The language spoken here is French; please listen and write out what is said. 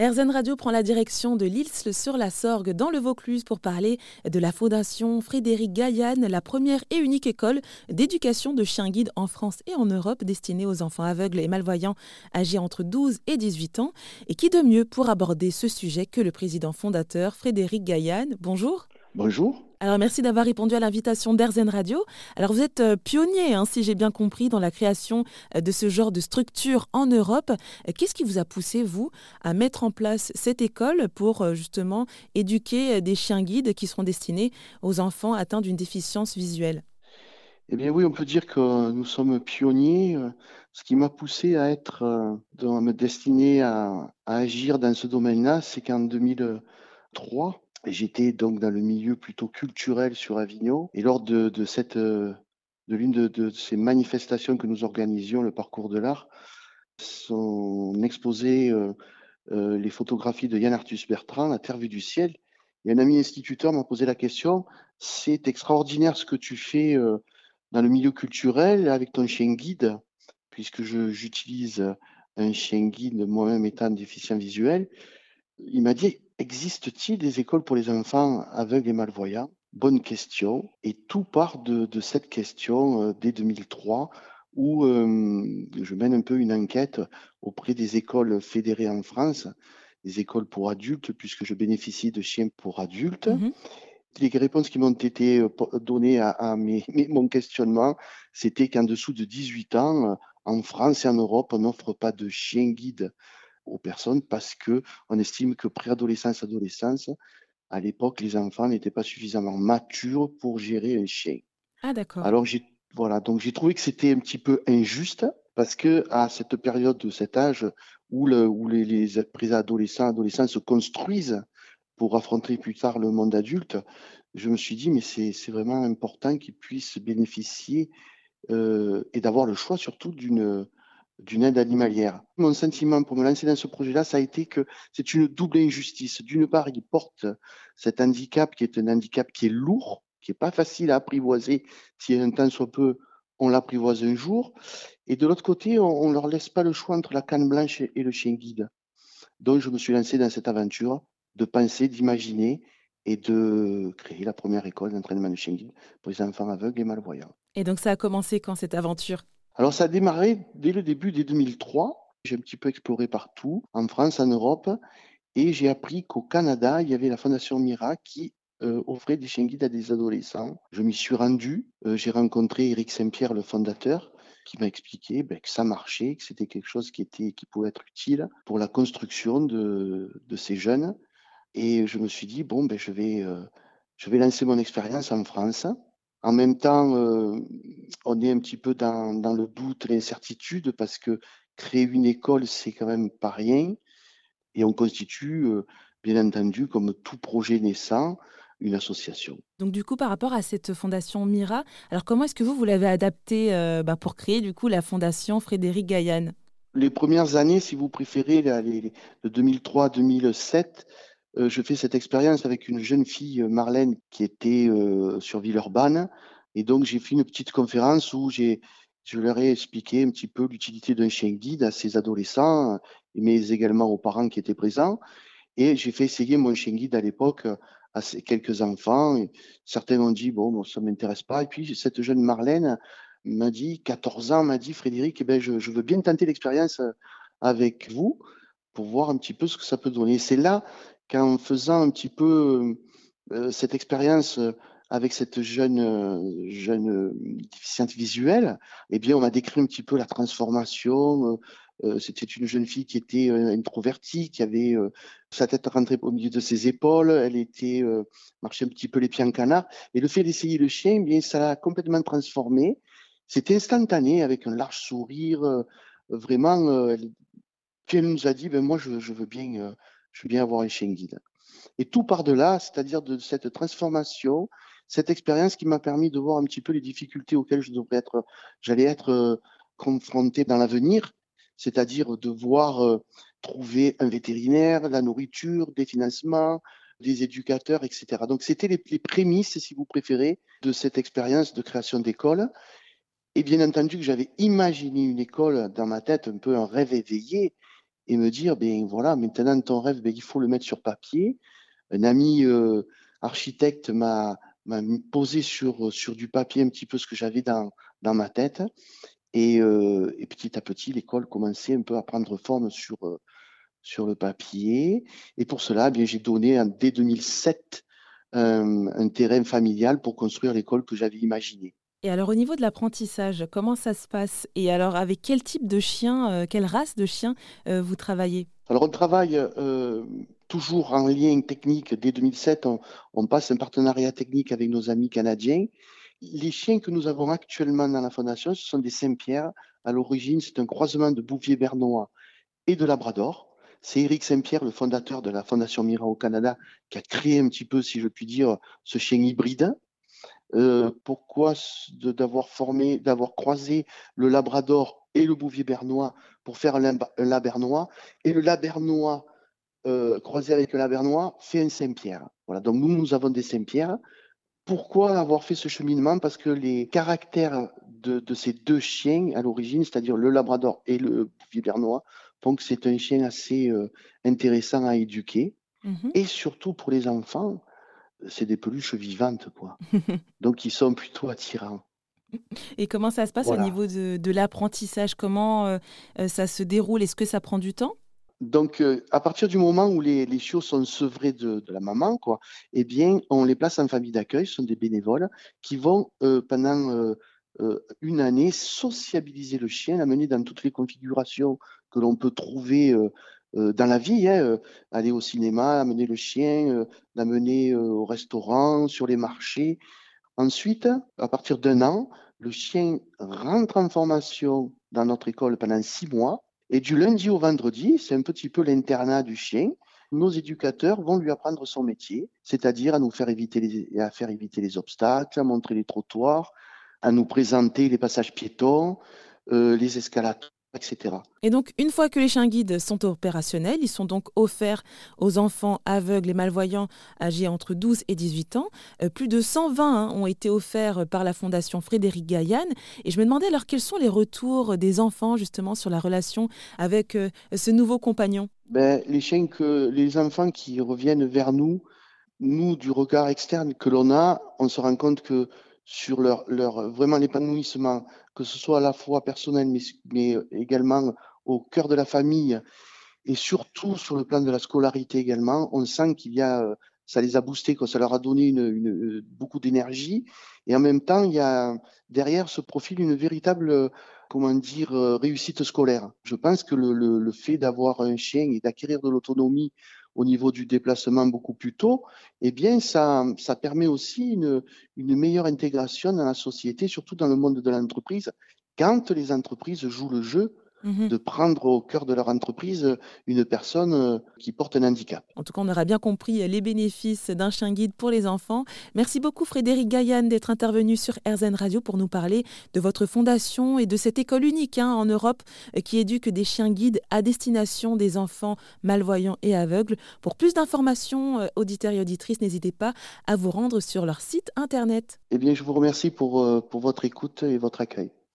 RZN Radio prend la direction de l'Ils sur la Sorgue dans le Vaucluse pour parler de la Fondation Frédéric Gaillan, la première et unique école d'éducation de chiens guides en France et en Europe destinée aux enfants aveugles et malvoyants âgés entre 12 et 18 ans. Et qui de mieux pour aborder ce sujet que le président fondateur Frédéric Gaillan Bonjour. Bonjour. Alors merci d'avoir répondu à l'invitation d'Airzen Radio. Alors vous êtes euh, pionnier, hein, si j'ai bien compris, dans la création euh, de ce genre de structure en Europe. Euh, qu'est-ce qui vous a poussé, vous, à mettre en place cette école pour justement éduquer des chiens guides qui seront destinés aux enfants atteints d'une déficience visuelle? Eh bien oui, on peut dire que nous sommes pionniers. Ce qui m'a poussé à être, à me destiner à, à agir dans ce domaine-là, c'est qu'en 2003, J'étais donc dans le milieu plutôt culturel sur Avignon et lors de, cette de l'une de, de, ces manifestations que nous organisions, le parcours de l'art, sont exposées euh, euh, les photographies de Yann Arthus Bertrand, La Terre vue du ciel. Et un ami instituteur m'a posé la question c'est extraordinaire ce que tu fais euh, dans le milieu culturel avec ton chien guide, puisque j'utilise un chien guide moi-même étant déficient visuel. Il m'a dit Existe-t-il des écoles pour les enfants aveugles et malvoyants? Bonne question. Et tout part de, cette question euh, dès 2003 où euh, je mène un peu une enquête auprès des écoles fédérées en France, des écoles pour adultes, puisque je bénéficie de chiens pour adultes. Mhm. Les réponses qui m'ont été euh, données à, mon questionnement, c'était qu'en dessous de 18 ans, en France et en Europe, on n'offre pas de chien guide aux personnes parce que on estime que préadolescence, adolescence, à l'époque, les enfants n'étaient pas suffisamment matures pour gérer un chien. Ah d'accord. Alors j'ai voilà, donc j'ai trouvé que c'était un petit peu injuste parce que à cette période de cet âge où, le, où les, les préadolescents, adolescents se construisent pour affronter plus tard le monde adulte, je me suis dit mais c'est vraiment important qu'ils puissent bénéficier euh, et d'avoir le choix surtout d'une d'une aide animalière. Mon sentiment pour me lancer dans ce projet-là, ça a été que c'est une double injustice. D'une part, il porte cet handicap qui est un handicap qui est lourd, qui est pas facile à apprivoiser. Si un temps soit peu, on l'apprivoise un jour. Et de l'autre côté, on, ne leur laisse pas le choix entre la canne blanche et le chien guide. Donc, je me suis lancé dans cette aventure de penser, d'imaginer et de créer la première école d'entraînement de chien guide pour les enfants aveugles et malvoyants. Et donc, ça a commencé quand cette aventure? Alors ça a démarré dès le début des 2003. J'ai un petit peu exploré partout, en France, en Europe, et j'ai appris qu'au Canada, il y avait la Fondation Mira qui euh, offrait des chiens guides à des adolescents. Je m'y suis rendu, euh, j'ai rencontré Eric Saint-Pierre, le fondateur, qui m'a expliqué ben, que ça marchait, que c'était quelque chose qui, était, qui pouvait être utile pour la construction de, de ces jeunes. Et je me suis dit, bon, ben, je, vais, euh, je vais lancer mon expérience en France. En même temps, euh, on est un petit peu dans, dans le doute, l'incertitude, parce que créer une école, c'est quand même pas rien. Et on constitue, euh, bien entendu, comme tout projet naissant, une association. Donc du coup, par rapport à cette fondation Mira, alors comment est-ce que vous, vous l'avez adapté euh, bah, pour créer du coup la fondation Frédéric Gaillan Les premières années, si vous préférez, les, de 2003-2007, euh, je fais cette expérience avec une jeune fille, euh, Marlène, qui était euh, sur Villeurbanne. Et donc, j'ai fait une petite conférence où j'ai, je leur ai expliqué un petit peu l'utilité d'un chien guide à ces adolescents, mais également aux parents qui étaient présents. Et j'ai fait essayer mon chien guide à l'époque à ces quelques enfants. Certains ont dit, bon, ça ne m'intéresse pas. Et puis, cette jeune Marlène m'a dit, 14 ans, m'a dit, Frédéric, eh ben, je, je veux bien tenter l'expérience avec vous pour voir un petit peu ce que ça peut donner. C'est là qu'en faisant un petit peu euh, cette expérience euh, avec cette jeune, euh, jeune déficiente visuelle, eh bien, on m'a décrit un petit peu la transformation. C'était une jeune fille qui était introvertie, qui avait sa tête rentrée au milieu de ses épaules, elle était marchait un petit peu les pieds en canard. Et le fait d'essayer le chien, eh bien, ça l'a complètement transformé. C'était instantané, avec un large sourire. vraiment, elle nous a dit, ben moi, je veux bien je veux bien avoir un chien guide. Et tout par de là, c'est-à-dire de cette transformation, cette expérience qui m'a permis de voir un petit peu les difficultés auxquelles j'allais être euh, confronté dans l'avenir, c'est-à-dire devoir euh, trouver un vétérinaire, la nourriture, des financements, des éducateurs, etc. Donc c'était les, les, prémices, si vous préférez, de cette expérience de création d'école. Et bien entendu que j'avais imaginé une école dans ma tête, un peu un rêve éveillé, et me dire, ben voilà, maintenant ton rêve, ben, il faut le mettre sur papier. Un ami euh, architecte m'a posé sur, sur du papier un petit peu ce que j'avais dans, dans ma tête. Et, euh, et, petit à petit, l'école commençait un peu à prendre forme sur, euh, sur le papier. Et pour cela, bien, j'ai donné dès 2007 un terrain familial pour construire l'école que j'avais imaginée. Et alors au niveau de l'apprentissage, comment ça se passe? Et alors avec quel type de chien, euh, quelle race de chien euh, vous travaillez? Alors on travaille euh, toujours en lien technique. Dès 2007, on, passe un partenariat technique avec nos amis canadiens. Les chiens que nous avons actuellement dans la fondation, ce sont des Saint-Pierre. À l'origine, c'est un croisement de Bouvier bernois et de Labrador. C'est Éric Saint-Pierre, le fondateur de la Fondation Mira au Canada, qui a créé un petit peu, si je puis dire, ce chien hybride. Euh, pourquoi d'avoir formé, d'avoir croisé le Labrador et le Bouvier bernois pour faire un, Labernois et le Labernois euh, croisé avec le Labernois fait un Saint-Pierre. Voilà, donc nous, nous avons des Saint-Pierre. Pourquoi avoir fait ce cheminement? Parce que les caractères de, ces deux chiens à l'origine, c'est-à-dire le Labrador et le Bouvier bernois, font que c'est un chien assez euh, intéressant à éduquer. Mmh et surtout pour les enfants, c'est des peluches vivantes, quoi. Donc, ils sont plutôt attirants. Et comment ça se passe au niveau de, l'apprentissage? Comment euh, euh, ça se déroule? Est-ce que ça prend du temps? Donc, euh, à partir du moment où les, les chiots sont sevrés de, la maman, quoi, eh bien, on les place en famille d'accueil. Ce sont des bénévoles qui vont pendant une année sociabiliser le chien, l'amener dans toutes les configurations que l'on peut trouver dans la vie, hein, euh, aller au cinéma, amener le chien, euh, l'amener au restaurant, sur les marchés. Ensuite, à partir d'un an, le chien rentre en formation dans notre école pendant six mois. Et du lundi au vendredi, c'est un petit peu l'internat du chien. Nos éducateurs vont lui apprendre son métier, c'est-à-dire à nous faire éviter les, à faire éviter les obstacles, à montrer les trottoirs, à nous présenter les passages piétons, les escalators etc. Et donc, une fois que les chiens guides sont opérationnels, ils sont donc offerts aux enfants aveugles et malvoyants âgés entre 12 et 18 ans. Euh, plus de 120 hein, ont été offerts par la Fondation Frédéric Gaillan. Et je me demandais alors quels sont les retours des enfants justement sur la relation avec euh, ce nouveau compagnon? Ben, Les chiens que les enfants qui reviennent vers nous, nous du regard externe que l'on a, on se rend compte que sur leur, leur vraiment l'épanouissement, que ce soit à la fois personnel, mais, mais également au cœur de la famille, et surtout sur le plan de la scolarité également, on sent qu'il y a, ça les a boostés, quoi, ça leur a donné une, beaucoup d'énergie, et en même temps, il y a derrière ce profil une véritable, comment dire, réussite scolaire. Je pense que le, le fait d'avoir un chien et d'acquérir de l'autonomie au niveau du déplacement beaucoup plus tôt, eh bien, ça, permet aussi une meilleure intégration dans la société, surtout dans le monde de l'entreprise, quand les entreprises jouent le jeu Mmh de prendre au cœur de leur entreprise une personne euh, qui porte un handicap. En tout cas, on aura bien compris les bénéfices d'un chien guide pour les enfants. Merci beaucoup Frédéric Gaillan d'être intervenu sur RZN Radio pour nous parler de votre fondation et de cette école unique hein, en Europe euh, qui éduque des chiens guides à destination des enfants malvoyants et aveugles. Pour plus d'informations, euh, auditeurs et auditrices, n'hésitez pas à vous rendre sur leur site internet. Eh bien, je vous remercie pour, pour votre écoute et votre accueil.